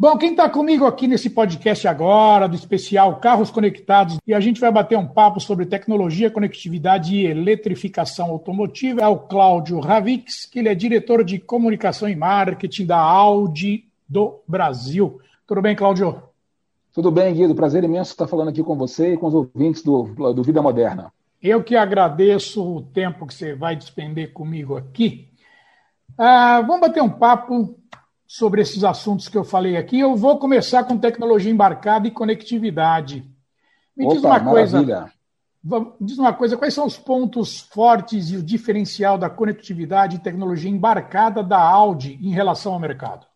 Bom, quem está comigo aqui nesse podcast agora, do especial Carros Conectados, e a gente vai bater um papo sobre tecnologia, conectividade e eletrificação automotiva, é o Cláudio Ravix, que ele é diretor de comunicação e marketing da Audi do Brasil. Tudo bem, Cláudio? Tudo bem, Guido. Prazer imenso estar falando aqui com você e com os ouvintes do, do Vida Moderna. Eu que agradeço o tempo que você vai despender comigo aqui. Ah, vamos bater um papo sobre esses assuntos que eu falei aqui. Eu vou começar com tecnologia embarcada e conectividade. Me Opa, diz uma maravilha. coisa. Diz uma coisa, quais são os pontos fortes e o diferencial da conectividade e tecnologia embarcada da Audi em relação ao mercado?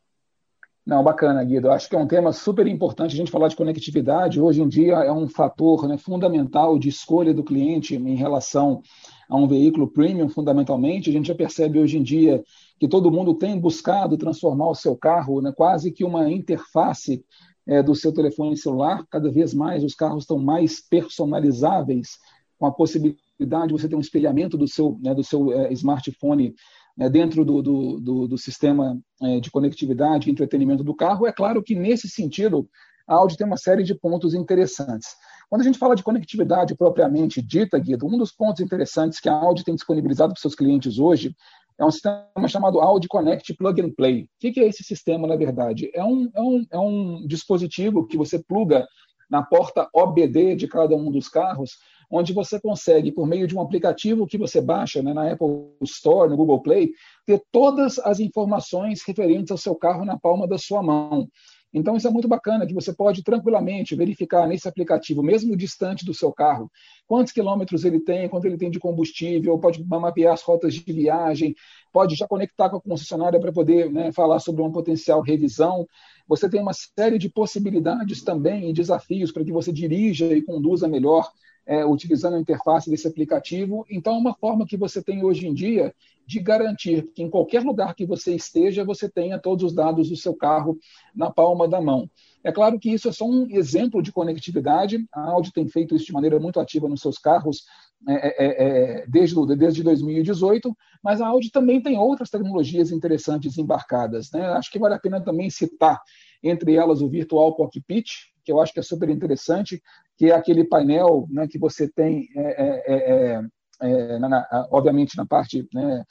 Não, bacana, Guido. Acho que é um tema super importante a gente falar de conectividade. Hoje em dia é um fator né, fundamental de escolha do cliente em relação a um veículo premium, fundamentalmente. A gente já percebe hoje em dia que todo mundo tem buscado transformar o seu carro, né, quase que uma interface é, do seu telefone celular. Cada vez mais os carros estão mais personalizáveis, com a possibilidade de você ter um espelhamento do seu, né, do seu é, smartphone é, dentro do, do, do, do sistema é, de conectividade e entretenimento do carro. É claro que, nesse sentido, a Audi tem uma série de pontos interessantes. Quando a gente fala de conectividade propriamente dita, Guido, um dos pontos interessantes que a Audi tem disponibilizado para seus clientes hoje é um sistema chamado Audi Connect Plug and Play. O que é esse sistema, na verdade? É um, é um, é um dispositivo que você pluga na porta OBD de cada um dos carros, onde você consegue, por meio de um aplicativo que você baixa né, na Apple Store, no Google Play, ter todas as informações referentes ao seu carro na palma da sua mão. Então, isso é muito bacana, que você pode tranquilamente verificar nesse aplicativo, mesmo distante do seu carro, quantos quilômetros ele tem, quanto ele tem de combustível, pode mapear as rotas de viagem, pode já conectar com a concessionária para poder né, falar sobre uma potencial revisão. Você tem uma série de possibilidades também e desafios para que você dirija e conduza melhor é, utilizando a interface desse aplicativo. Então, é uma forma que você tem hoje em dia de garantir que em qualquer lugar que você esteja, você tenha todos os dados do seu carro na palma da mão. É claro que isso é só um exemplo de conectividade. A Audi tem feito isso de maneira muito ativa nos seus carros é, é, é, é desde, desde 2018, mas a Audi também tem outras tecnologias interessantes embarcadas. Né? Acho que vale a pena também citar, entre elas, o Virtual Cockpit, que eu acho que é super interessante, que é aquele painel né, que você tem, é, é, é, na, obviamente, na parte né,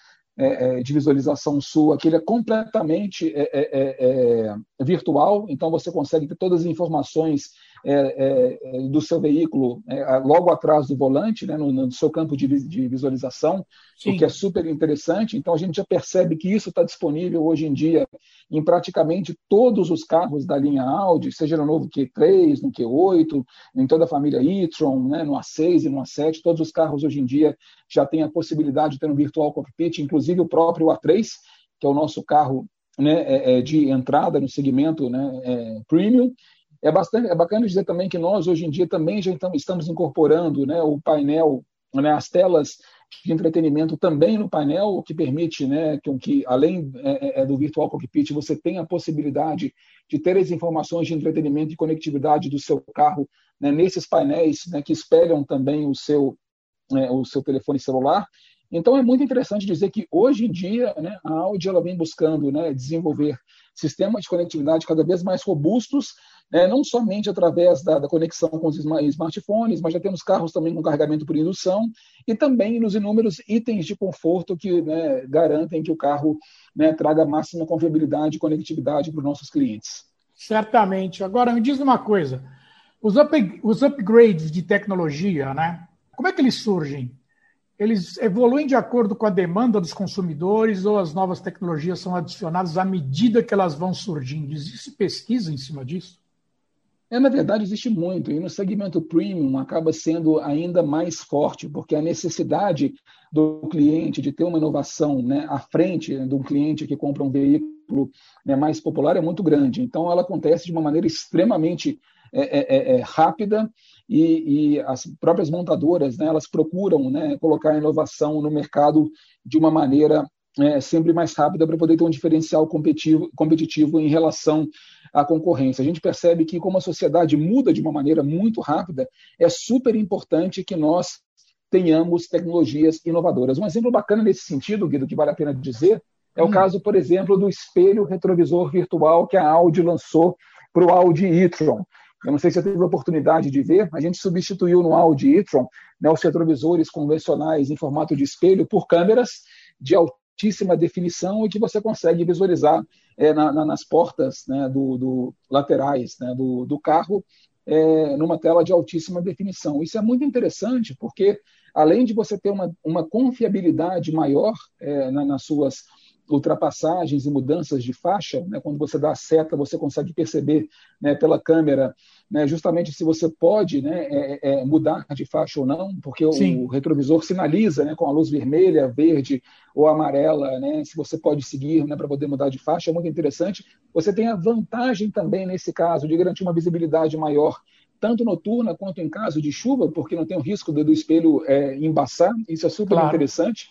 de visualização sua, que ele é completamente virtual, então você consegue ter todas as informações é, é, é, do seu veículo é, logo atrás do volante, né, no, no, seu campo de, de visualização, Sim. o que é super interessante. Então, a gente já percebe que isso está disponível hoje em dia em praticamente todos os carros da linha Audi, seja no novo Q3, no Q8, em toda a família e-tron, né, no A6 e no A7. Todos os carros hoje em dia já têm a possibilidade de ter um virtual cockpit, inclusive o próprio A3, que é o nosso carro né, é, é de entrada no segmento né, premium, é, bastante, é bacana dizer também que nós, hoje em dia, também já estamos incorporando né, o painel, né, as telas de entretenimento também no painel, o que permite né, que, que além é, é, é, do Virtual Cockpit, você tenha a possibilidade de ter as informações de entretenimento e conectividade do seu carro né, nesses painéis né, que espelham também o seu, né, o seu telefone celular. Então, é muito interessante dizer que, hoje em dia, né, a Audi ela vem buscando né, desenvolver sistemas de conectividade cada vez mais robustos né, não somente através da, da, conexão com os smartphones, mas já temos carros também com carregamento por indução e também nos inúmeros itens de conforto que né, garantem que o carro né, traga máxima confiabilidade e conectividade para os nossos clientes. Certamente. Agora, me diz uma coisa: os, up, os upgrades de tecnologia, né, como é que eles surgem? Eles evoluem de acordo com a demanda dos consumidores ou as novas tecnologias são adicionadas à medida que elas vão surgindo? Existe pesquisa em cima disso? É, na verdade, existe muito, e no segmento premium acaba sendo ainda mais forte, porque a necessidade do cliente de ter uma inovação né, à frente de um cliente que compra um veículo né, mais popular é muito grande. Então, ela acontece de uma maneira extremamente é, é, é, é rápida e, e, as próprias montadoras né, elas procuram né, colocar a inovação no mercado de uma maneira é, sempre mais rápida para poder ter um diferencial competitivo, competitivo em relação à concorrência. A gente percebe que, como a sociedade muda de uma maneira muito rápida, é super importante que nós tenhamos tecnologias inovadoras. Um exemplo bacana nesse sentido, Guido, que vale a pena dizer, é o hum. caso, por exemplo, do espelho retrovisor virtual que a Audi lançou para o Audi e-tron. Eu não sei se você teve a oportunidade de ver, a gente substituiu no Audi e-tron né, os retrovisores convencionais em formato de espelho por câmeras de altíssima definição e que você consegue visualizar é, na, na, nas portas né, do, do, laterais né, do, do carro é, numa tela de altíssima definição. Isso é muito interessante porque, além de você ter uma, uma confiabilidade maior é, na, nas suas ultrapassagens e mudanças de faixa, né, quando você dá a seta, você consegue perceber né, pela câmera né, justamente se você pode né, é, é, mudar de faixa ou não, porque o, o, retrovisor sinaliza né, com a luz vermelha, verde ou amarela, né, se você pode seguir né, para poder mudar de faixa, é muito interessante. Você tem a vantagem também, nesse caso, de garantir uma visibilidade maior tanto noturna quanto em caso de chuva, porque não tem o risco do, do espelho é, embaçar, isso é super claro. interessante.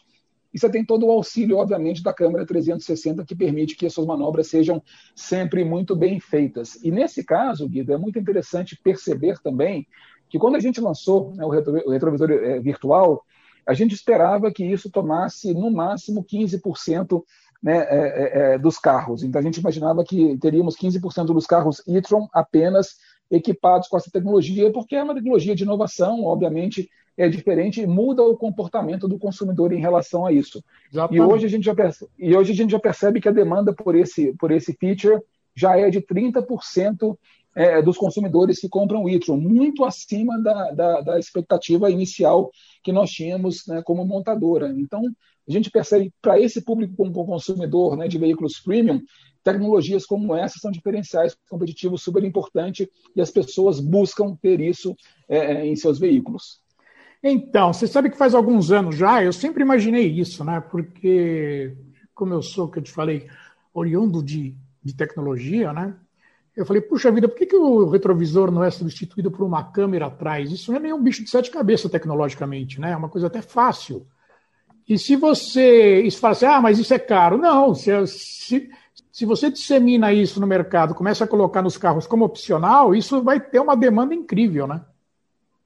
E você tem todo o auxílio, obviamente, da câmera 360, que permite que as suas manobras sejam sempre muito bem feitas. E nesse caso, Guido, é muito interessante perceber também que quando a gente lançou né, o, retro, o, retrovisor é, virtual, a gente esperava que isso tomasse no máximo 15% né, é, é, é, dos carros. Então a gente imaginava que teríamos 15% dos carros e-tron apenas equipados com essa tecnologia, porque é uma tecnologia de inovação, obviamente é diferente e muda o comportamento do consumidor em relação a isso. E hoje, a gente já percebe, e hoje a gente já percebe que a demanda por esse, por esse feature já é de 30% é, dos consumidores que compram o e-tron, muito acima da, da, da, expectativa inicial que nós tínhamos né, como montadora. Então, a gente percebe para esse público como consumidor né, de veículos premium, tecnologias como essa são diferenciais competitivos super importantes e as pessoas buscam ter isso é, é em seus veículos. Então, você sabe que faz alguns anos já, eu sempre imaginei isso, né? Porque, como eu sou, que eu te falei, oriundo de, de tecnologia, né? Eu falei, puxa vida, por que, que o retrovisor não é substituído por uma câmera atrás? Isso não é nenhum bicho de sete cabeças tecnologicamente, né? É uma coisa até fácil. E se você isso fala assim, ah, mas isso é caro. Não, se, se, se você dissemina isso no mercado, começa a colocar nos carros como opcional, isso vai ter uma demanda incrível, né?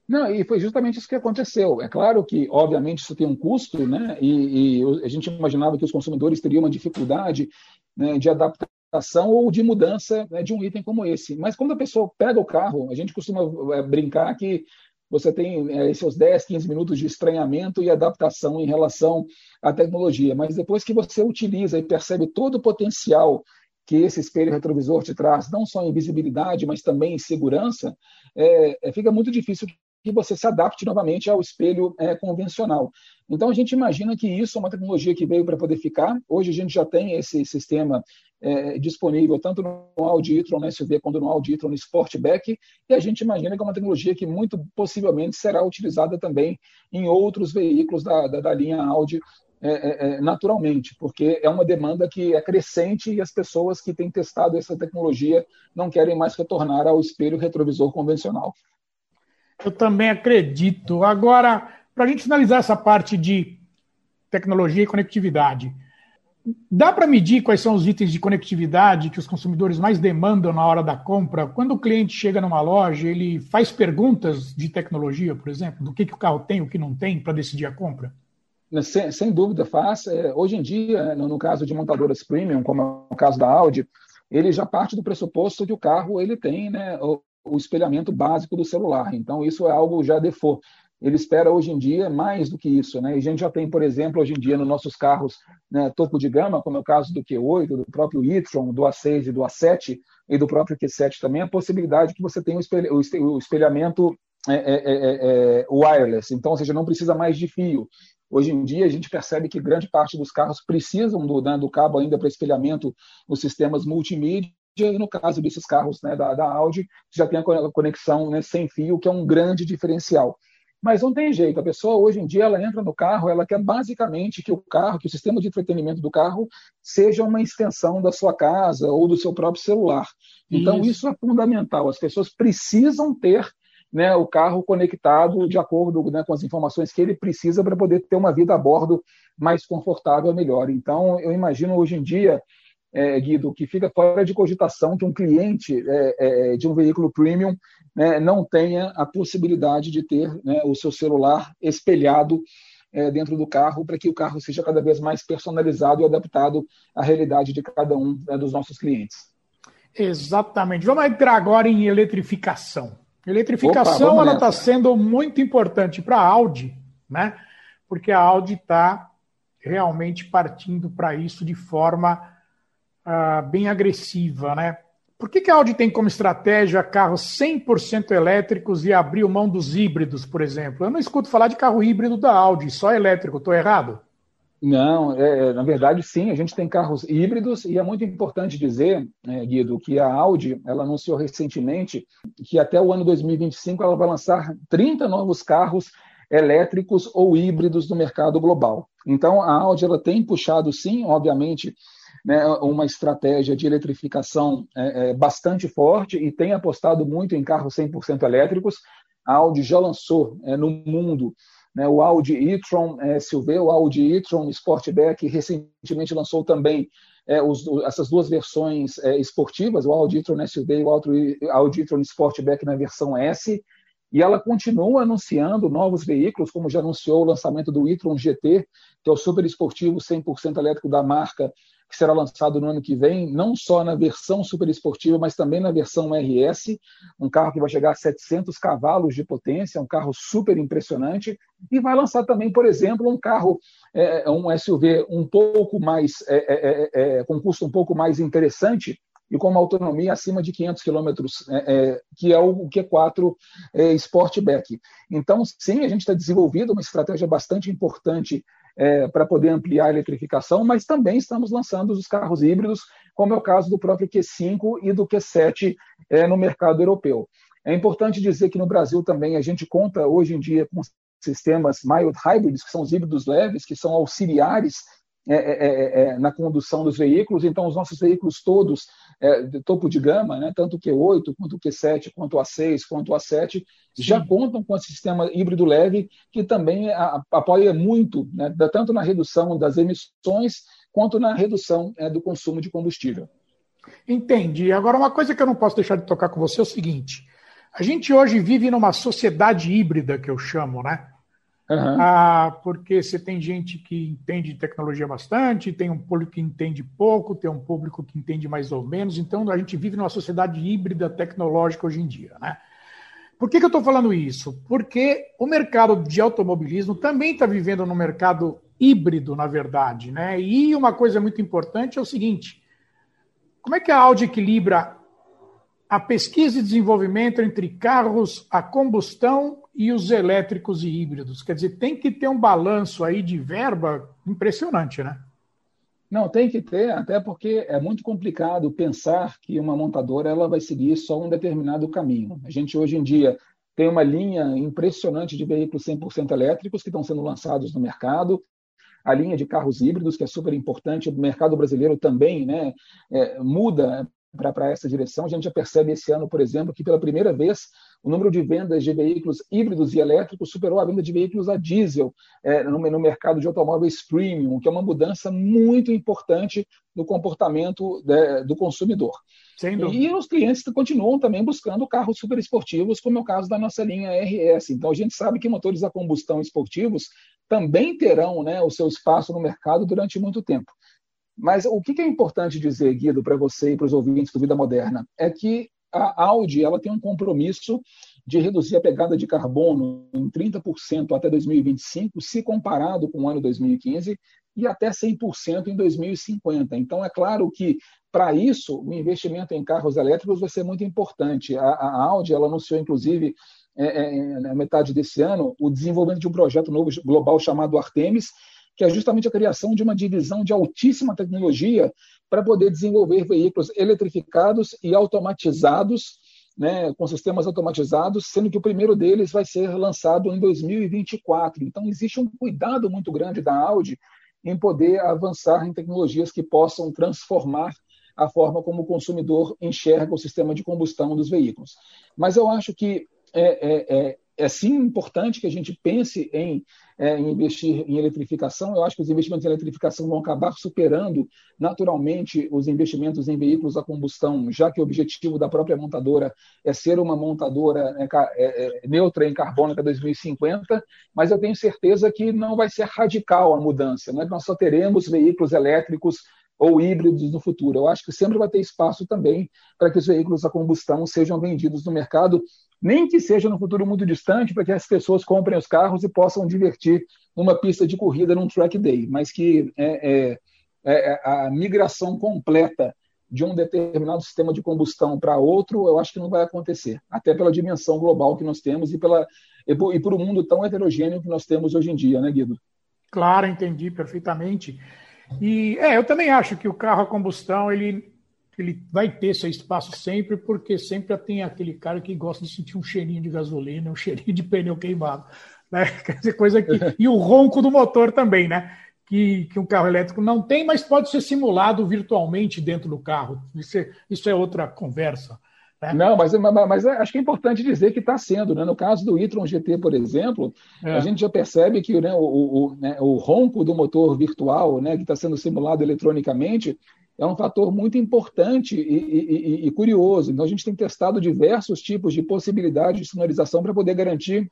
Não, e foi justamente isso que aconteceu. É claro que, obviamente, isso tem um custo, né? E, e a gente imaginava que os consumidores teriam uma dificuldade né, de adaptação ou de mudança né, de um item como esse. Mas quando a pessoa pega o carro, a gente costuma é, brincar que você tem é, seus 10, 15 minutos de estranhamento e adaptação em relação à tecnologia. Mas depois que você utiliza e percebe todo o potencial que esse espelho retrovisor te traz, não só em visibilidade, mas também em segurança, é, é fica muito difícil que você se adapte novamente ao espelho é, convencional. Então, a gente imagina que isso é uma tecnologia que veio para poder ficar. Hoje, a gente já tem esse sistema é, disponível tanto no Audi e-tron SUV quanto no Audi e-tron Sportback, e a gente imagina que é uma tecnologia que muito possivelmente será utilizada também em outros veículos da, da, da linha Audi é, é, é naturalmente, porque é uma demanda que é crescente e as pessoas que têm testado essa tecnologia não querem mais retornar ao espelho retrovisor convencional. Eu também acredito. Agora, para a gente finalizar essa parte de tecnologia e conectividade, dá para medir quais são os itens de conectividade que os consumidores mais demandam na hora da compra? Quando o cliente chega numa loja, ele faz perguntas de tecnologia, por exemplo, do que, que o carro tem, o que não tem, para decidir a compra? Sem, sem dúvida faz. É, hoje em dia, no, no caso de montadoras premium, como é o caso da Audi, ele já parte do pressuposto que o carro ele tem né, o espelhamento básico do celular. Então, isso é algo já default. Ele espera hoje em dia mais do que isso. Né? E a gente já tem, por exemplo, hoje em dia nos nossos carros né, topo de gama, como é o caso do Q8, do próprio e-tron, do A6 e do A7, e do próprio Q7 também, a possibilidade que você tenha o espelhamento é, é, é, é, wireless. Então, ou seja, não precisa mais de fio. Hoje em dia, a gente percebe que grande parte dos carros precisam do, né, do cabo ainda para espelhamento nos sistemas multimídia, no caso desses carros né, da, da Audi, já tem a conexão né, sem fio, que é um grande diferencial. Mas não tem jeito, a pessoa hoje em dia ela entra no carro, ela quer basicamente que o carro, que o sistema de entretenimento do carro seja uma extensão da sua casa ou do seu próprio celular. Então isso, isso é fundamental. As pessoas precisam ter né, o carro conectado de acordo né, com as informações que ele precisa para poder ter uma vida a bordo mais confortável, melhor. Então, eu imagino hoje em dia, é, Guido, que fica fora de cogitação que um cliente é, é, de um veículo premium né, não tenha a possibilidade de ter né, o seu celular espelhado é, dentro do carro para que o carro seja cada vez mais personalizado e adaptado à realidade de cada um né, dos nossos clientes. Exatamente. Vamos entrar agora em eletrificação. Eletrificação ela está sendo muito importante para a Audi, né? Porque a Audi está realmente partindo para isso de forma uh, bem agressiva, né? Por que, que a Audi tem como estratégia carros 100% elétricos e abriu mão dos híbridos, por exemplo? Eu não escuto falar de carro híbrido da Audi, só elétrico. Estou errado? Não, é, é, na verdade, sim, a gente tem carros híbridos e é muito importante dizer, né, Guido, que a Audi ela anunciou recentemente que até o ano 2025 ela vai lançar 30 novos carros elétricos ou híbridos no mercado global. Então, a Audi ela tem puxado, sim, obviamente, né, uma estratégia de eletrificação é, é, bastante forte e tem apostado muito em carros 100% elétricos. A Audi já lançou é, no mundo né, o Audi e-tron é, SUV, o Audi e-tron Sportback, recentemente lançou também é, os, essas duas versões é, esportivas, o Audi e-tron SUV e o Audi e-tron Sportback na versão S, e ela continua anunciando novos veículos, como já anunciou o lançamento do e-tron GT, que é o super esportivo 100% elétrico da marca, que será lançado no ano que vem, não só na versão super esportiva, mas também na versão RS, um carro que vai chegar a 700 cavalos de potência, um carro super impressionante, e vai lançar também, por exemplo, um carro, é, um SUV um pouco mais, é é, é, é, com custo um pouco mais interessante, e com uma autonomia acima de 500 quilômetros, é, que é o Q4 Sportback. Então, sim, a gente está desenvolvendo uma estratégia bastante importante é, para poder ampliar a eletrificação, mas também estamos lançando os carros híbridos, como é o caso do próprio Q5 e do Q7 é, no mercado europeu. É importante dizer que no Brasil também a gente conta hoje em dia com sistemas mild hybrids, que são os híbridos leves, que são auxiliares é é, é, é, na condução dos veículos. Então, os nossos veículos todos é, de topo de gama, né, tanto o Q8, quanto o Q7, quanto o A6, quanto o A7, Sim. já contam com esse sistema híbrido leve que também apoia muito, né, tanto na redução das emissões quanto na redução do consumo de combustível. Entendi. Agora, uma coisa que eu não posso deixar de tocar com você é o seguinte: a gente hoje vive numa sociedade híbrida, que eu chamo, né? Uhum. Ah, porque você tem gente que entende tecnologia bastante, tem um público que entende pouco, tem um público que entende mais ou menos. Então, a gente vive numa sociedade híbrida tecnológica hoje em dia. Né? Por que, que eu estou falando isso? Porque o mercado de automobilismo também está vivendo no mercado híbrido, na verdade. Né? E uma coisa muito importante é o seguinte: como é que a Audi equilibra a pesquisa e desenvolvimento entre carros a combustão e os elétricos e híbridos. Quer dizer, tem que ter um balanço aí de verba impressionante, né? Não, tem que ter, até porque é muito complicado pensar que uma montadora ela vai seguir só um determinado caminho. A gente hoje em dia tem uma linha impressionante de veículos 100% elétricos que estão sendo lançados no mercado, a linha de carros híbridos, que é super importante, o mercado brasileiro também né, é, muda para essa direção. A gente já percebe esse ano, por exemplo, que pela primeira vez o número de vendas de veículos híbridos e elétricos superou a venda de veículos a diesel é, no, no, mercado de automóveis premium, que é uma mudança muito importante no comportamento de, do consumidor. E os clientes continuam também buscando carros super esportivos, como é o caso da nossa linha RS. Então a gente sabe que motores a combustão esportivos também terão né, o seu espaço no mercado durante muito tempo. Mas o que é importante dizer, Guido, para você e para os ouvintes do Vida Moderna, é que a Audi ela tem um compromisso de reduzir a pegada de carbono em 30% até 2025, se comparado com o ano 2015, e até 100% em 2050. Então, é claro que, para isso, o investimento em carros elétricos vai ser muito importante. A, a Audi ela anunciou, inclusive, é, é, na metade desse ano, o desenvolvimento de um projeto novo global chamado Artemis, que é justamente a criação de uma divisão de altíssima tecnologia para poder desenvolver veículos eletrificados e automatizados né, com sistemas automatizados, sendo que o primeiro deles vai ser lançado em 2024. Então, existe um cuidado muito grande da Audi em poder avançar em tecnologias que possam transformar a forma como o consumidor enxerga o sistema de combustão dos veículos. Mas eu acho que é, é, é, é sim importante que a gente pense em, é, em, investir em eletrificação. Eu acho que os investimentos em eletrificação vão acabar superando naturalmente os investimentos em veículos a combustão, já que o objetivo da própria montadora é ser uma montadora né, é, é, neutra em carbono até 2050. Mas eu tenho certeza que não vai ser radical a mudança. Não é nós só teremos veículos elétricos ou híbridos no futuro. Eu acho que sempre vai ter espaço também para que os veículos a combustão sejam vendidos no mercado, nem que seja no futuro muito distante, para que as pessoas comprem os carros e possam divertir numa pista de corrida num track day, mas que é, é, é a migração completa de um determinado sistema de combustão para outro, eu acho que não vai acontecer, até pela dimensão global que nós temos e, pela, e por, e por um mundo tão heterogêneo que nós temos hoje em dia, né, Guido? Claro, entendi perfeitamente. E é, eu também acho que o carro a combustão ele, ele vai ter seu espaço sempre, porque sempre tem aquele cara que gosta de sentir um cheirinho de gasolina, um cheirinho de pneu queimado. Né? Coisa que. E o ronco do motor também, né? Que, que um carro elétrico não tem, mas pode ser simulado virtualmente dentro do carro. Isso é, isso é outra conversa. Né? Não, mas, mas, mas, acho que é importante dizer que está sendo. Né? No caso do e-tron GT, por exemplo, é. a gente já percebe que né, o, o, né, o, ronco do motor virtual, né, que está sendo simulado eletronicamente, é um fator muito importante e, e, e, curioso. Então, a gente tem testado diversos tipos de possibilidades de sonorização para poder garantir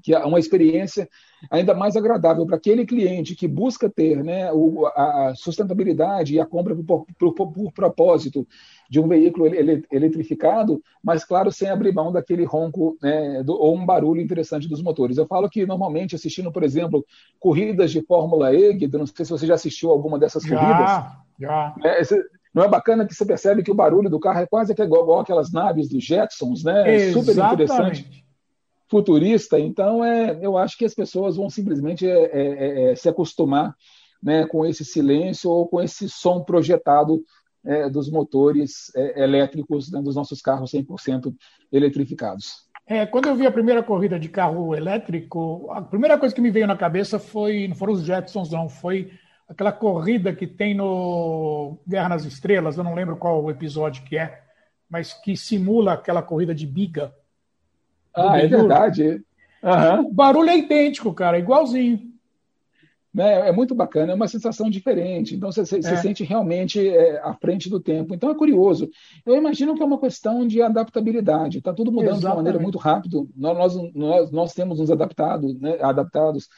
que é uma experiência ainda mais agradável para aquele cliente que busca ter né, a sustentabilidade e a compra por, por, por propósito de um veículo eletrificado, mas, claro, sem abrir mão daquele ronco né, do, ou um barulho interessante dos motores. Eu falo que, normalmente, assistindo, por exemplo, corridas de Fórmula E, não sei se você já assistiu alguma dessas já, corridas. Já. Né, esse, não é bacana que você percebe que o barulho do carro é quase que igual, igual aquelas naves dos Jetsons, né? Exatamente. Super interessante futurista. Então, é, eu acho que as pessoas vão simplesmente é, é, é, se acostumar né, com esse silêncio ou com esse som projetado é, dos motores é, elétricos né, dos nossos carros 100% eletrificados. É, quando eu vi a primeira corrida de carro elétrico, a primeira coisa que me veio na cabeça foi, não foram os Jetsons, não, foi aquela corrida que tem no Guerra nas Estrelas, eu não lembro qual episódio que é, mas que simula aquela corrida de biga, ah, é verdade. Uhum. O barulho é idêntico, cara, igualzinho. É, é muito bacana, é uma sensação diferente. Então você, você é. sente realmente é, à frente do tempo. Então é curioso. Eu imagino que é uma questão de adaptabilidade. Está tudo mudando Exatamente. de uma maneira muito rápida. Nós, nós, nós temos nos adaptado, né, adaptados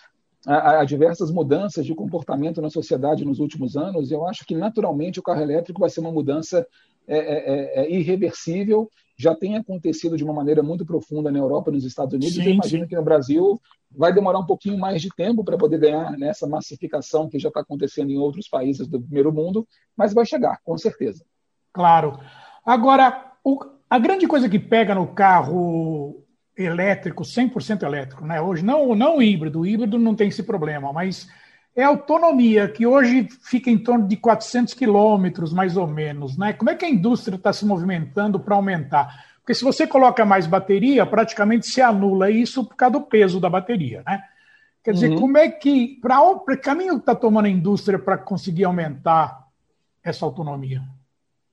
a, a, diversas mudanças de comportamento na sociedade nos últimos anos. Eu acho que naturalmente o carro elétrico vai ser uma mudança é, é, é, é irreversível já tem acontecido de uma maneira muito profunda na Europa e nos Estados Unidos. Sim, eu imagino sim. que no Brasil vai demorar um pouquinho mais de tempo para poder ganhar nessa massificação que já está acontecendo em outros países do primeiro mundo, mas vai chegar, com certeza. Claro. Agora, o, a grande coisa que pega no carro elétrico, 100% elétrico, né? Hoje, não, não híbrido, o híbrido não tem esse problema, mas é a autonomia, que hoje fica em torno de 400 quilômetros, mais ou menos. Né? Como é que a indústria está se movimentando para aumentar? Porque se você coloca mais bateria, praticamente se anula isso por causa do peso da bateria. Né? Quer dizer, uhum. como é que. Para o caminho que está tomando a indústria para conseguir aumentar essa autonomia?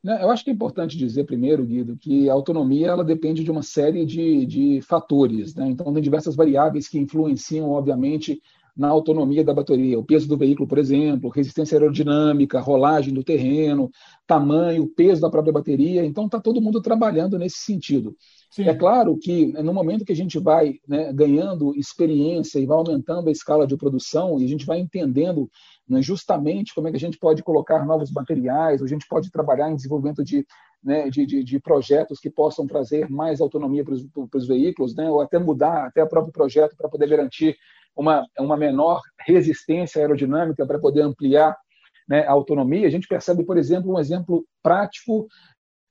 Né, eu acho que é importante dizer primeiro, Guido, que a autonomia ela depende de uma série de, de fatores. Né? Então, tem diversas variáveis que influenciam, obviamente, na autonomia da bateria, o peso do veículo, por exemplo, resistência aerodinâmica, rolagem do terreno, tamanho, peso da própria bateria. Então, está todo mundo trabalhando nesse sentido. Sim. É claro que no momento que a gente vai né, ganhando experiência e vai aumentando a escala de produção e a gente vai entendendo né, justamente como é que a gente pode colocar novos materiais, a gente pode trabalhar em desenvolvimento de, né, de, de, de, projetos que possam trazer mais autonomia para os veículos, né, ou até mudar até o próprio projeto para poder garantir uma, uma menor resistência aerodinâmica para poder ampliar né, a autonomia. A gente percebe, por exemplo, um exemplo prático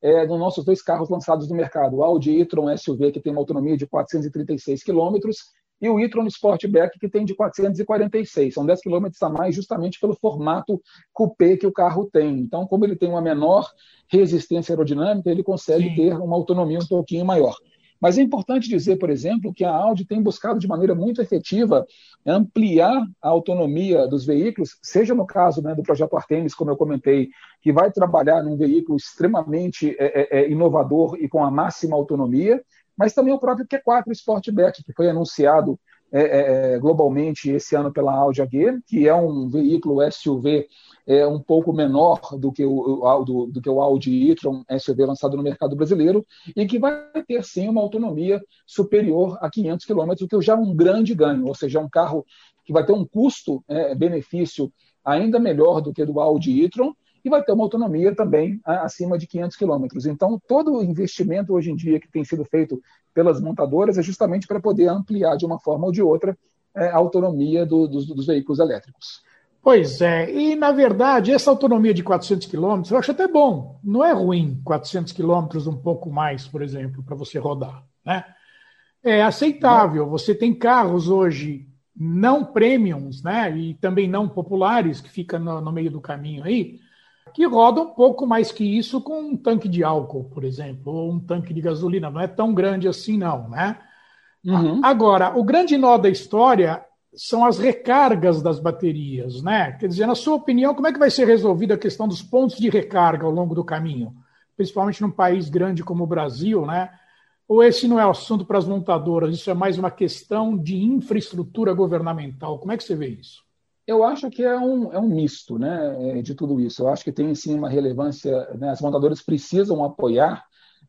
é, nos nossos dois carros lançados no mercado, o Audi e-tron SUV, que tem uma autonomia de 436 quilômetros, e o e-tron Sportback, que tem de 446. São 10 km a mais, justamente pelo formato coupé que o carro tem. Então, como ele tem uma menor resistência aerodinâmica, ele consegue Sim. ter uma autonomia um pouquinho maior. Mas é importante dizer, por exemplo, que a Audi tem buscado de maneira muito efetiva ampliar a autonomia dos veículos, seja no caso né, do projeto Artemis, como eu comentei, que vai trabalhar num veículo extremamente é, é, inovador e com a máxima autonomia, mas também o próprio Q4 Sportback, que foi anunciado é, é, é, globalmente esse ano pela Audi AG, que é um veículo SUV é, um pouco menor do que o, do, do, que o Audi e-tron SUV lançado no mercado brasileiro e que vai ter sim uma autonomia superior a 500 km, o que já é um grande ganho, ou seja, é um carro que vai ter um custo-benefício é, ainda melhor do que do Audi e-tron e vai ter uma autonomia também acima de 500 quilômetros. Então, todo o investimento hoje em dia que tem sido feito pelas montadoras é justamente para poder ampliar de uma forma ou de outra é, a autonomia do, dos, dos veículos elétricos. Pois é, e na verdade, essa autonomia de 400 km eu acho até bom. Não é ruim 400 km um pouco mais, por exemplo, para você rodar. Né? É aceitável. Você tem carros hoje não premiums, né? E também não populares, que fica no, no meio do caminho aí, que roda um pouco mais que isso com um tanque de álcool, por exemplo, ou um tanque de gasolina. Não é tão grande assim, não, né? Uhum. Agora, o grande nó da história são as recargas das baterias, né? Quer dizer, na sua opinião, como é que vai ser resolvida a questão dos pontos de recarga ao longo do caminho? Principalmente num país grande como o Brasil, né? Ou esse não é assunto para as montadoras, isso é mais uma questão de infraestrutura governamental? Como é que você vê isso? Eu acho que é um, é um misto né, é, de tudo isso. Eu acho que tem sim uma relevância, né, as montadoras precisam apoiar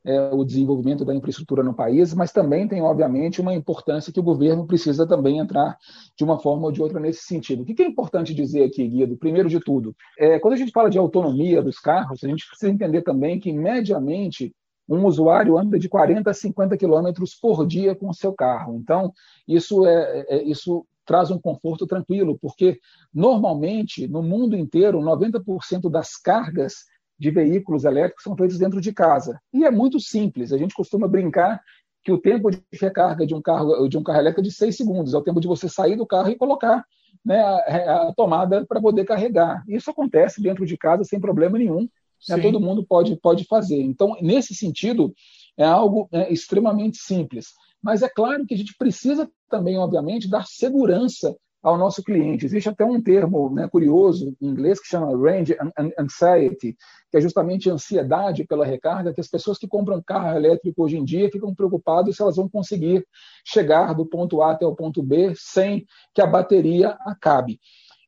é, o desenvolvimento da infraestrutura no país, mas também tem, obviamente, uma importância que o governo precisa também entrar de uma forma ou de outra nesse sentido. O que é importante dizer aqui, Guido? Primeiro de tudo, é, quando a gente fala de autonomia dos carros, a gente precisa entender também que, mediamente, um usuário anda de 40 a 50 quilômetros por dia com o seu carro. Então, isso, é, é, isso traz um conforto tranquilo, porque normalmente no mundo inteiro 90% das cargas de veículos elétricos são feitas dentro de casa. E é muito simples. A gente costuma brincar que o tempo de recarga de um carro de um carro elétrico é de seis segundos. É o tempo de você sair do carro e colocar né, a, a, tomada para poder carregar. Isso acontece dentro de casa sem problema nenhum. Né, todo mundo pode, pode fazer. Então, nesse sentido, é algo é, extremamente simples. Mas é claro que a gente precisa também, obviamente, dar segurança ao nosso cliente. Existe até um termo né, curioso em inglês que chama range anxiety, que é justamente ansiedade pela recarga, que as pessoas que compram carro elétrico hoje em dia ficam preocupadas se elas vão conseguir chegar do ponto A até o ponto B sem que a bateria acabe.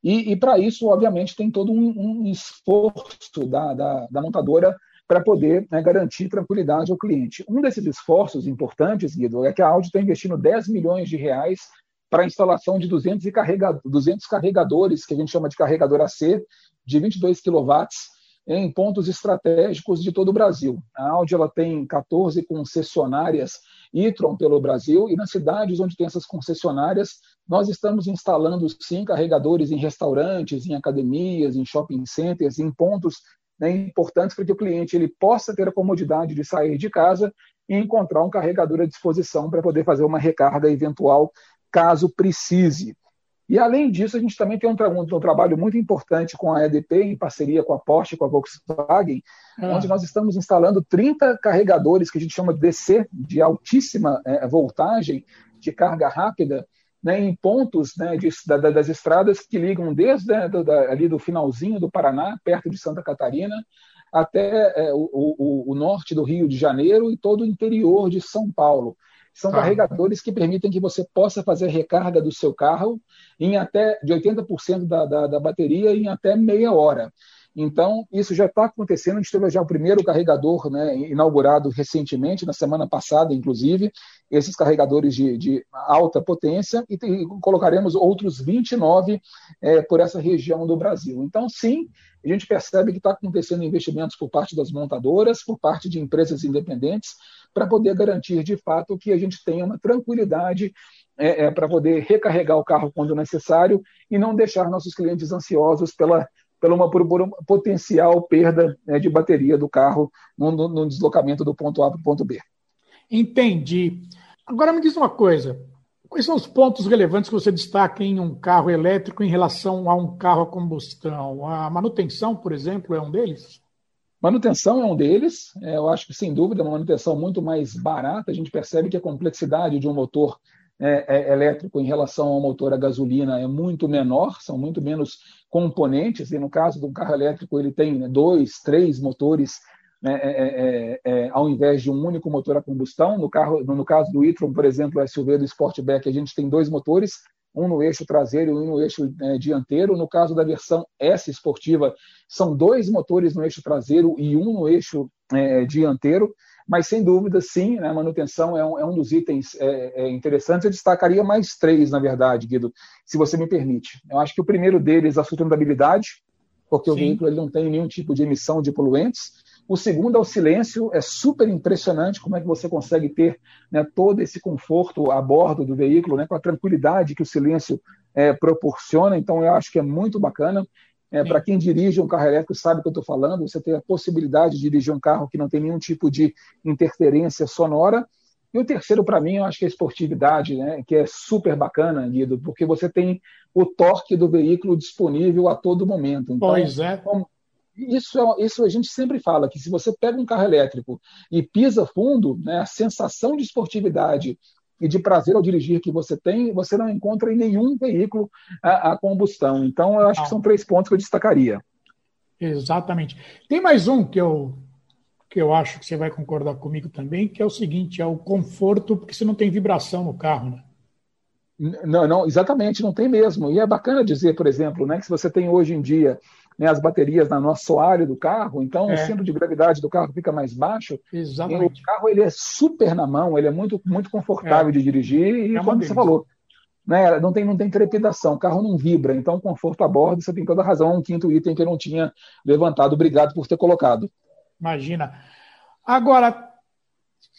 E, e para isso, obviamente, tem todo um, um esforço da, da, da montadora para poder né, garantir tranquilidade ao cliente. Um desses esforços importantes, Guido, é que a Audi está investindo 10 milhões de reais para a instalação de 200, carrega, 200 carregadores, que a gente chama de carregador AC, de 22 kW, em pontos estratégicos de todo o Brasil. A Audi ela tem 14 concessionárias e-tron pelo Brasil, e nas cidades onde tem essas concessionárias, nós estamos instalando sim carregadores em restaurantes, em academias, em shopping centers, em pontos né, importantes para que o cliente ele possa ter a comodidade de sair de casa e encontrar um carregador à disposição para poder fazer uma recarga eventual caso precise. E, além disso, a gente também tem um, tra um, trabalho muito importante com a EDP, em parceria com a Porsche e com a Volkswagen, ah. onde nós estamos instalando 30 carregadores que a gente chama de DC, de altíssima é, voltagem, de carga rápida, né, em pontos né, de, da, das estradas que ligam desde né, do, da, ali do finalzinho do Paraná, perto de Santa Catarina, até é, o, o, o, norte do Rio de Janeiro e todo o interior de São Paulo. São tá. carregadores que permitem que você possa fazer recarga do seu carro em até de 80% da, da, da bateria em até meia hora. Então, isso já está acontecendo. A gente teve já o primeiro carregador né, inaugurado recentemente, na semana passada, inclusive, esses carregadores de, de alta potência, e, tem, colocaremos outros 29 é, por essa região do Brasil. Então, sim, a gente percebe que está acontecendo investimentos por parte das montadoras, por parte de empresas independentes, para poder garantir de fato que a gente tenha uma tranquilidade é, é, para poder recarregar o carro quando necessário e não deixar nossos clientes ansiosos pela pela uma, por uma potencial perda né, de bateria do carro no, no, deslocamento do ponto A para o ponto B. Entendi. Agora me diz uma coisa: Quais são os pontos relevantes que você destaca em um carro elétrico em relação a um carro a combustão? A manutenção, por exemplo, é um deles? Manutenção é um deles. É, eu acho que, sem dúvida, é uma manutenção muito mais barata. A gente percebe que a complexidade de um motor é, é, elétrico em relação ao motor a gasolina é muito menor, são muito menos componentes. E no caso do carro elétrico, ele tem né, dois, três motores né, é, é, é, ao invés de um único motor a combustão. No, carro, no, caso do e-tron, por exemplo, SUV do Sportback, a gente tem dois motores, um no eixo traseiro e um no eixo é, dianteiro. No caso da versão S esportiva, são dois motores no eixo traseiro e um no eixo é, dianteiro. Mas, sem dúvida, sim, né, a manutenção é um, é um dos itens é, interessantes. Eu destacaria mais três, na verdade, Guido, se você me permite. Eu acho que o primeiro deles é a sustentabilidade, porque sim. o veículo ele não tem nenhum tipo de emissão de poluentes. O segundo é o silêncio, é super impressionante como é que você consegue ter né, todo esse conforto a bordo do veículo, né, com a tranquilidade que o silêncio é, proporciona. Então, eu acho que é muito bacana. É, Para quem dirige um carro elétrico sabe o que eu estou falando, você tem a possibilidade de dirigir um carro que não tem nenhum tipo de interferência sonora. E o terceiro, para mim, eu acho que é a esportividade, né, que é super bacana, Guido, porque você tem o torque do veículo disponível a todo momento. Então, pois é. Como, isso, é, isso a gente sempre fala, que se você pega um carro elétrico e pisa fundo, né, a sensação de esportividade e de prazer ao dirigir que você tem, você não encontra em nenhum veículo a, a combustão. Então, eu acho que são três pontos que eu destacaria. Exatamente. Tem mais um que eu, que eu acho que você vai concordar comigo também, que é o seguinte, é o conforto, porque você não tem vibração no carro, né? Não, não, exatamente, não tem mesmo. E é bacana dizer, por exemplo, né, que se você tem hoje em dia né, as baterias na nosso assoalho do carro, então é. o centro de gravidade do carro fica mais baixo. Exatamente. o carro ele é super na mão, ele é muito, muito confortável é. de dirigir e, é como você falou, né, não, tem, não tem trepidação, o carro não vibra, então conforto a bordo, você tem toda a razão, um quinto item que eu não tinha levantado. Obrigado por ter colocado. Imagina. Agora,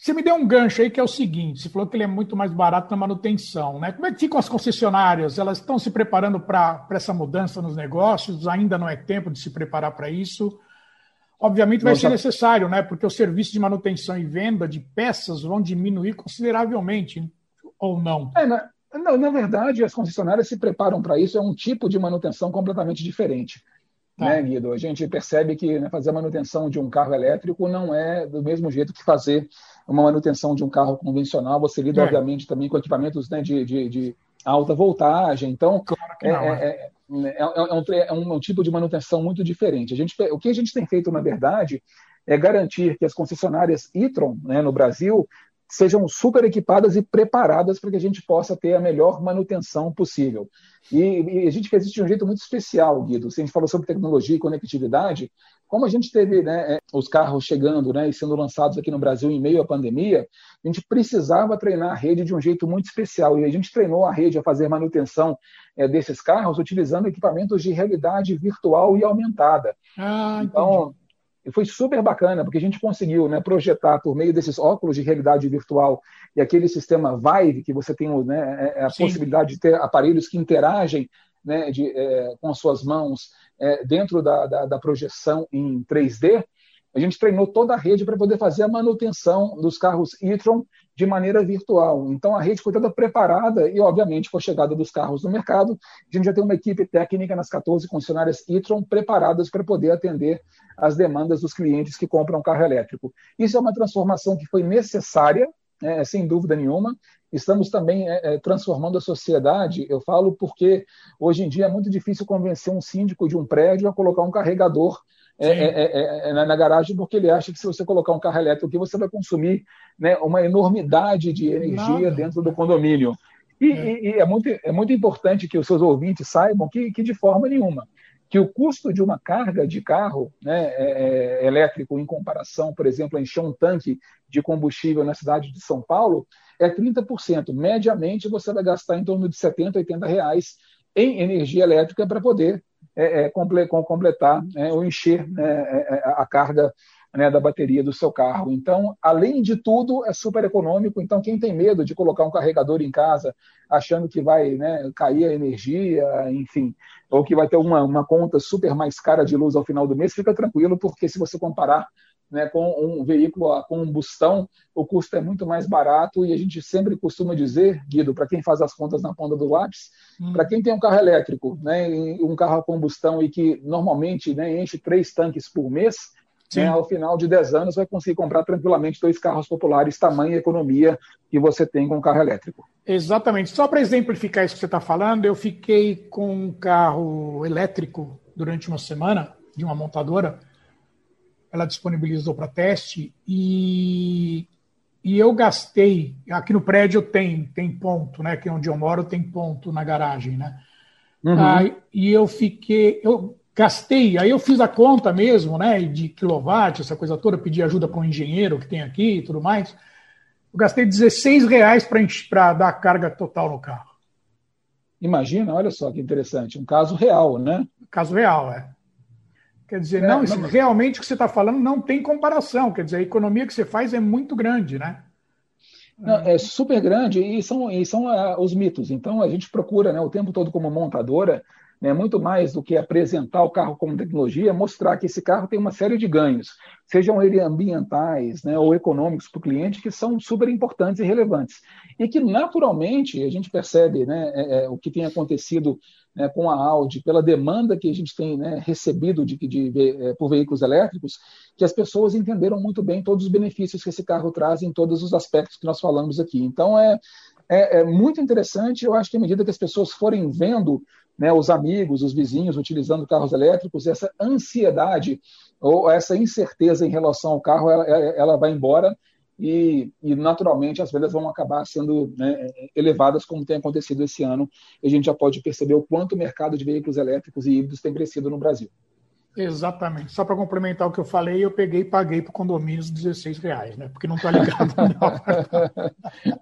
você me deu um gancho aí que é o seguinte: você falou que ele é muito mais barato na manutenção, né? Como é que ficam as concessionárias? Elas estão se preparando para essa mudança nos negócios? Ainda não é tempo de se preparar para isso? Obviamente vai ser necessário, né? Porque os serviços de manutenção e venda de peças vão diminuir consideravelmente, ou não? É, na, não, na verdade, as concessionárias se preparam para isso, é um tipo de manutenção completamente diferente. Tá. Né, Guido? A gente percebe que né, fazer a manutenção de um carro elétrico não é do mesmo jeito que fazer uma manutenção de um carro convencional. Você lida, é. obviamente, também com equipamentos né, de, de, de, alta voltagem. Então, claro é, é, é, é, um, um, tipo de manutenção muito diferente. A gente, o que a gente tem feito, na verdade, é garantir que as concessionárias e-tron né, no Brasil sejam super equipadas e preparadas para que a gente possa ter a melhor manutenção possível. E, e, a gente fez isso de um jeito muito especial, Guido. Se a gente falou sobre tecnologia e conectividade, como a gente teve né, os carros chegando né, e sendo lançados aqui no Brasil em meio à pandemia, a gente precisava treinar a rede de um jeito muito especial. E a gente treinou a rede a fazer manutenção é, desses carros utilizando equipamentos de realidade virtual e aumentada. Ah, então, e foi super bacana, porque a gente conseguiu né, projetar por meio desses óculos de realidade virtual e aquele sistema Vive, que você tem né, é, é a Sim. possibilidade de ter aparelhos que interagem né, de, é, com as suas mãos é, dentro da, da, da, projeção em 3D, a gente treinou toda a rede para poder fazer a manutenção dos carros e-tron de maneira virtual. Então a rede foi toda preparada e, obviamente, com a chegada dos carros no mercado, a gente já tem uma equipe técnica nas 14 concessionárias e-tron preparadas para poder atender as demandas dos clientes que compram carro elétrico. Isso é uma transformação que foi necessária, é, sem dúvida nenhuma. Estamos também é, é, transformando a sociedade. Eu falo porque hoje em dia é muito difícil convencer um síndico de um prédio a colocar um carregador é é, é, é, na garagem porque ele acha que se você colocar um carro elétrico aqui, você vai consumir né, uma enormidade de energia Nada. dentro do condomínio. E é. E, e é, muito, é muito importante que os seus ouvintes saibam que, que de forma nenhuma, que o custo de uma carga de carro né, é, elétrico em comparação, por exemplo, a encher um tanque de combustível na cidade de São Paulo, é 30%. Mediamente, você vai gastar em torno de 70, 80 reais em energia elétrica para poder é, é, completar é, ou encher né, é, é, a carga né, da bateria do seu carro. Então, além de tudo, é super econômico. Então, quem tem medo de colocar um carregador em casa, achando que vai né, cair a energia, enfim, ou que vai ter uma, uma conta super mais cara de luz ao final do mês, fica tranquilo, porque se você comparar né, com um veículo a combustão, o custo é muito mais barato e a gente sempre costuma dizer, Guido, para quem faz as contas na ponta do lápis, hum. para quem tem um carro elétrico, né, um carro a combustão e que normalmente né, enche três tanques por mês, né, ao final de 10 anos vai conseguir comprar tranquilamente dois carros populares, tamanho e economia que você tem com um carro elétrico. Exatamente. Só para exemplificar isso que você está falando, eu fiquei com um carro elétrico durante uma semana de uma montadora ela disponibilizou para teste e, e eu gastei, aqui no prédio tem, tem ponto, né? Que é onde eu moro tem ponto na garagem, né? Uhum. Aí, e eu fiquei, eu gastei, aí eu fiz a conta mesmo, né? De quilowatt, essa coisa toda, pedi ajuda para um engenheiro que tem aqui e tudo mais. Eu gastei 16 reais para dar carga total no carro. Imagina, olha só que interessante, um caso real, né? Caso real, é. Quer dizer, é, não, isso, não, realmente o que você está falando não tem comparação. Quer dizer, a economia que você faz é muito grande, né? Não, é super grande e são, e são uh, os mitos. Então a gente procura né, o tempo todo como montadora né, muito mais do que apresentar o carro como tecnologia, mostrar que esse carro tem uma série de ganhos, sejam eles ambientais né, ou econômicos para o cliente, que são super importantes e relevantes. E que, naturalmente, a gente percebe né, é, é, o que tem acontecido né, com a Audi, pela demanda que a gente tem né, recebido de, de, de, é, por veículos elétricos, que as pessoas entenderam muito bem todos os benefícios que esse carro traz em todos os aspectos que nós falamos aqui. Então, é, é, é muito interessante. Eu acho que à medida que as pessoas forem vendo né, os amigos, os vizinhos utilizando carros elétricos, essa ansiedade ou essa incerteza em relação ao carro, ela, ela vai embora e, e, naturalmente as vendas vão acabar sendo né, elevadas, como tem acontecido esse ano. E a gente já pode perceber o quanto o mercado de veículos elétricos e híbridos tem crescido no Brasil. Exatamente. Só para complementar o que eu falei, eu peguei e paguei para o condomínio os 16 reais, né? Porque não está ligado, não.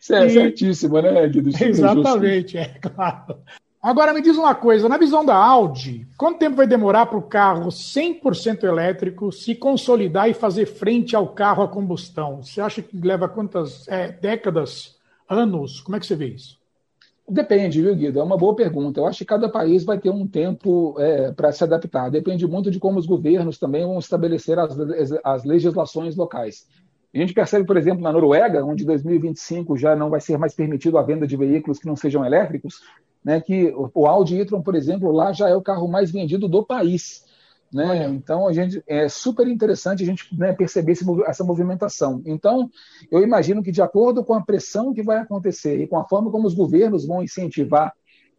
Certíssimo, né, Guido? Exatamente, é claro. Agora me diz uma coisa, na visão da Audi, quanto tempo vai demorar para o carro 100% elétrico se consolidar e fazer frente ao carro a combustão? Você acha que leva quantas é, décadas, anos? Como é que você vê isso? Depende, viu, Guido? É uma boa pergunta. Eu acho que cada país vai ter um tempo é, para se adaptar. Depende muito de como os governos também vão estabelecer as, as legislações locais. A gente percebe, por exemplo, na Noruega, onde 2025 já não vai ser mais permitido a venda de veículos que não sejam elétricos, né, que o Audi e-tron, por exemplo, lá já é o carro mais vendido do país. Né? Então, a gente é super interessante a gente né, perceber esse, essa movimentação. Então, eu imagino que, de acordo com a pressão que vai acontecer e com a forma como os governos vão incentivar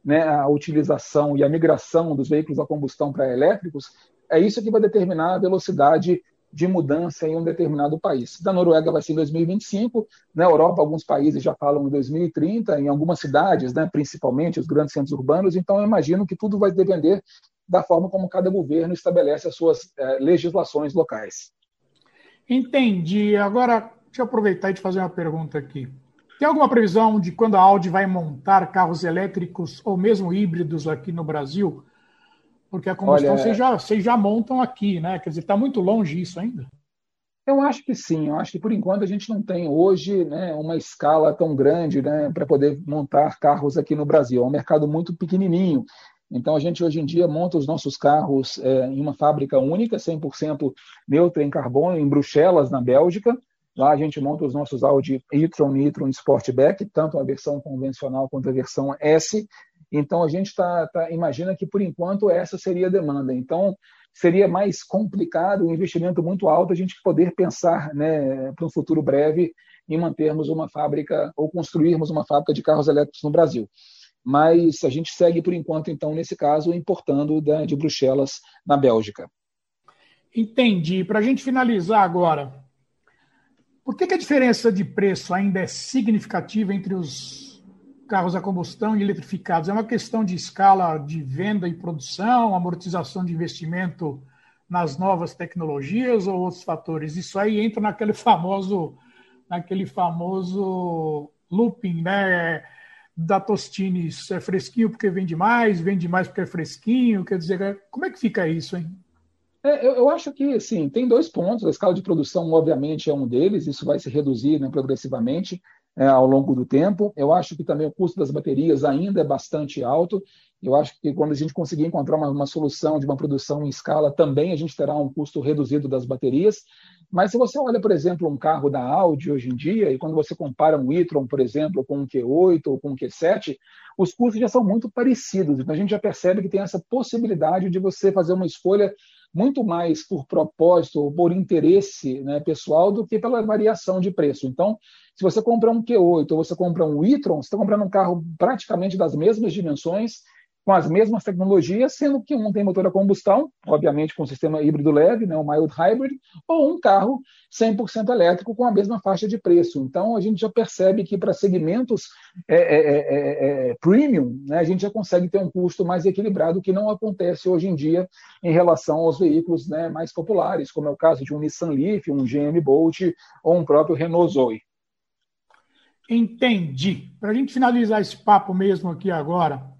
né, a utilização e a migração dos veículos a combustão para elétricos, é isso que vai determinar a velocidade de mudança em um determinado país. Da Noruega vai ser em 2025, na Europa alguns países já falam em 2030, em algumas cidades, né, principalmente os grandes centros urbanos, então eu imagino que tudo vai depender da forma como cada governo estabelece as suas eh, legislações locais. Entendi. Agora, deixa eu aproveitar e te fazer uma pergunta aqui. Tem alguma previsão de quando a Audi vai montar carros elétricos ou mesmo híbridos aqui no Brasil? Porque a combustão Olha, vocês, já, vocês já montam aqui, né? Quer dizer, está muito longe isso ainda? Eu acho que sim. Eu acho que por enquanto a gente não tem hoje né, uma escala tão grande né, para poder montar carros aqui no Brasil. É um mercado muito pequenininho. Então a gente hoje em dia monta os nossos carros é, em uma fábrica única, 100% neutra em carbono, em Bruxelas, na Bélgica. Lá a gente monta os nossos Audi e-tron e e-tron Sportback, tanto a versão convencional quanto a versão S. Então, a gente tá, tá, imagina que, por enquanto, essa seria a demanda. Então, seria mais complicado, um investimento muito alto, a gente poder pensar né, para um futuro breve em mantermos uma fábrica ou construirmos uma fábrica de carros elétricos no Brasil. Mas a gente segue, por enquanto, então, nesse caso, importando da, de Bruxelas, na Bélgica. Entendi. Para a gente finalizar agora, por que, que a diferença de preço ainda é significativa entre os carros a combustão e eletrificados? É uma questão de escala de venda e produção, amortização de investimento nas novas tecnologias ou outros fatores? Isso aí entra naquele famoso, naquele famoso looping, né? Da Tostines é fresquinho porque vende mais, vende mais porque é fresquinho. Quer dizer, como é que fica isso, hein? É, eu, eu, acho que, sim, tem dois pontos. A escala de produção, obviamente, é um deles. Isso vai se reduzir né, progressivamente é, ao longo do tempo. Eu acho que também o custo das baterias ainda é bastante alto. Eu acho que quando a gente conseguir encontrar uma, uma, solução de uma produção em escala, também a gente terá um custo reduzido das baterias. Mas se você olha, por exemplo, um carro da Audi hoje em dia, e quando você compara um e-tron, por exemplo, com um Q8 ou com um Q7, os custos já são muito parecidos. Então a gente já percebe que tem essa possibilidade de você fazer uma escolha muito mais por propósito ou por interesse né, pessoal do que pela variação de preço. Então, se você compra um Q8 ou você compra um e-tron, você está comprando um carro praticamente das mesmas dimensões com as mesmas tecnologias, sendo que um tem motor a combustão, obviamente com sistema híbrido leve, né, o mild hybrid, ou um carro 100% elétrico com a mesma faixa de preço. Então, a gente já percebe que para segmentos é, é, é, é, é premium, né, a gente já consegue ter um custo mais equilibrado, que não acontece hoje em dia em relação aos veículos né, mais populares, como é o caso de um Nissan Leaf, um GM Bolt ou um próprio Renault Zoe. Entendi. Para a gente finalizar esse papo mesmo aqui agora,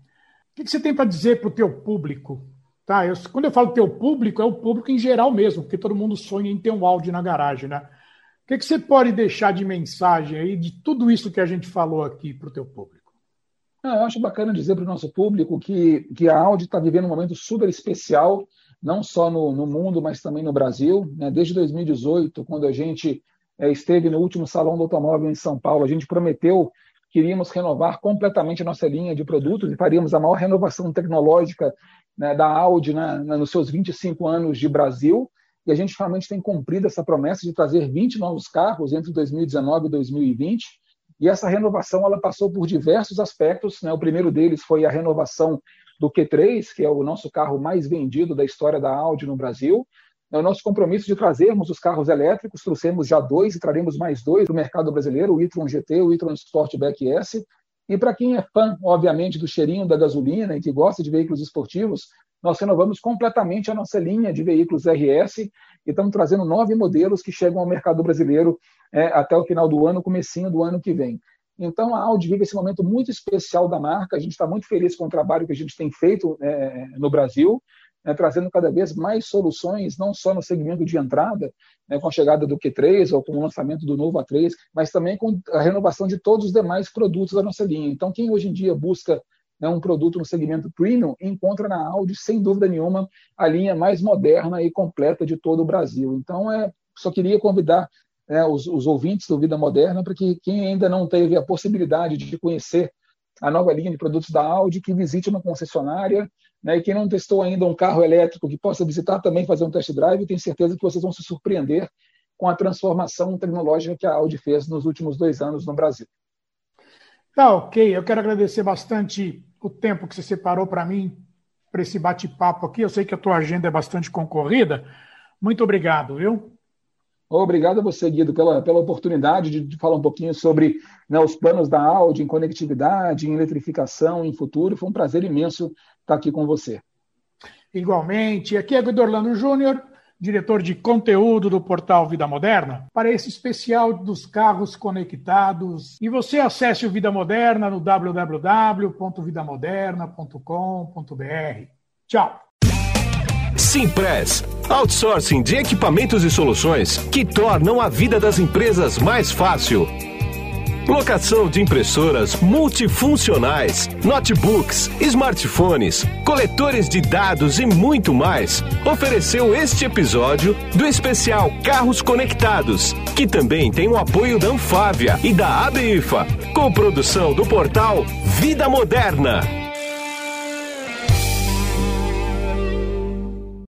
que, que você tem para dizer para o teu público? Tá? Eu, quando eu falo teu público, é o público em geral mesmo, porque todo mundo sonha em ter um áudio na garagem, né? O que, que você pode deixar de mensagem aí de tudo isso que a gente falou aqui para o teu público? Ah, eu acho bacana dizer para o nosso público que, que a Audi está vivendo um momento super especial, não só no, no mundo, mas também no Brasil. Né? Desde 2018, quando a gente é, esteve no último Salão do Automóvel em São Paulo, a gente prometeu queríamos renovar completamente a nossa linha de produtos e faríamos a maior renovação tecnológica né, da Audi né, nos seus 25 anos de Brasil. E a gente realmente tem cumprido essa promessa de trazer 20 novos carros entre 2019 e 2020. E essa renovação ela passou por diversos aspectos. Né? O primeiro deles foi a renovação do Q3, que é o nosso carro mais vendido da história da Audi no Brasil é o nosso compromisso de trazermos os carros elétricos, trouxemos já dois e traremos mais dois para o mercado brasileiro, o e-tron GT, o e-tron Sportback S. E para quem é fã, obviamente, do cheirinho da gasolina e que gosta de veículos esportivos, nós renovamos completamente a nossa linha de veículos RS e estamos trazendo nove modelos que chegam ao mercado brasileiro é, até o final do ano, comecinho do ano que vem. Então, a Audi vive esse momento muito especial da marca. A gente está muito feliz com o trabalho que a gente tem feito é, no Brasil né, trazendo cada vez mais soluções, não só no segmento de entrada, né, com a chegada do Q3 ou com o lançamento do novo A3, mas também com a renovação de todos os demais produtos da nossa linha. Então, quem hoje em dia busca né, um produto no segmento premium, encontra na Audi, sem dúvida nenhuma, a linha mais moderna e completa de todo o Brasil. Então, é, só queria convidar né, os, os ouvintes do Vida Moderna para que quem ainda não teve a possibilidade de conhecer a nova linha de produtos da Audi, que visite uma concessionária, né, e quem não testou ainda um carro elétrico que possa visitar também fazer um test drive, tenho certeza que vocês vão se surpreender com a transformação tecnológica que a Audi fez nos últimos dois anos no Brasil. Tá ok, eu quero agradecer bastante o tempo que você separou para mim, para esse bate-papo aqui. Eu sei que a tua agenda é bastante concorrida. Muito obrigado, viu? Obrigado a você, Guido, pela, pela oportunidade de, de falar um pouquinho sobre né, os planos da Audi em conectividade, em eletrificação, em futuro. Foi um prazer imenso estar aqui com você. Igualmente. Aqui é Guido Orlando Júnior, diretor de conteúdo do portal Vida Moderna, para esse especial dos carros conectados. E você acesse o Vida Moderna no www.vidamoderna.com.br. Tchau. Simpress, outsourcing de equipamentos e soluções que tornam a vida das empresas mais fácil. Locação de impressoras multifuncionais, notebooks, smartphones, coletores de dados e muito mais. Ofereceu este episódio do especial Carros Conectados, que também tem o apoio da Anfávia e da ABIFA, com produção do portal Vida Moderna.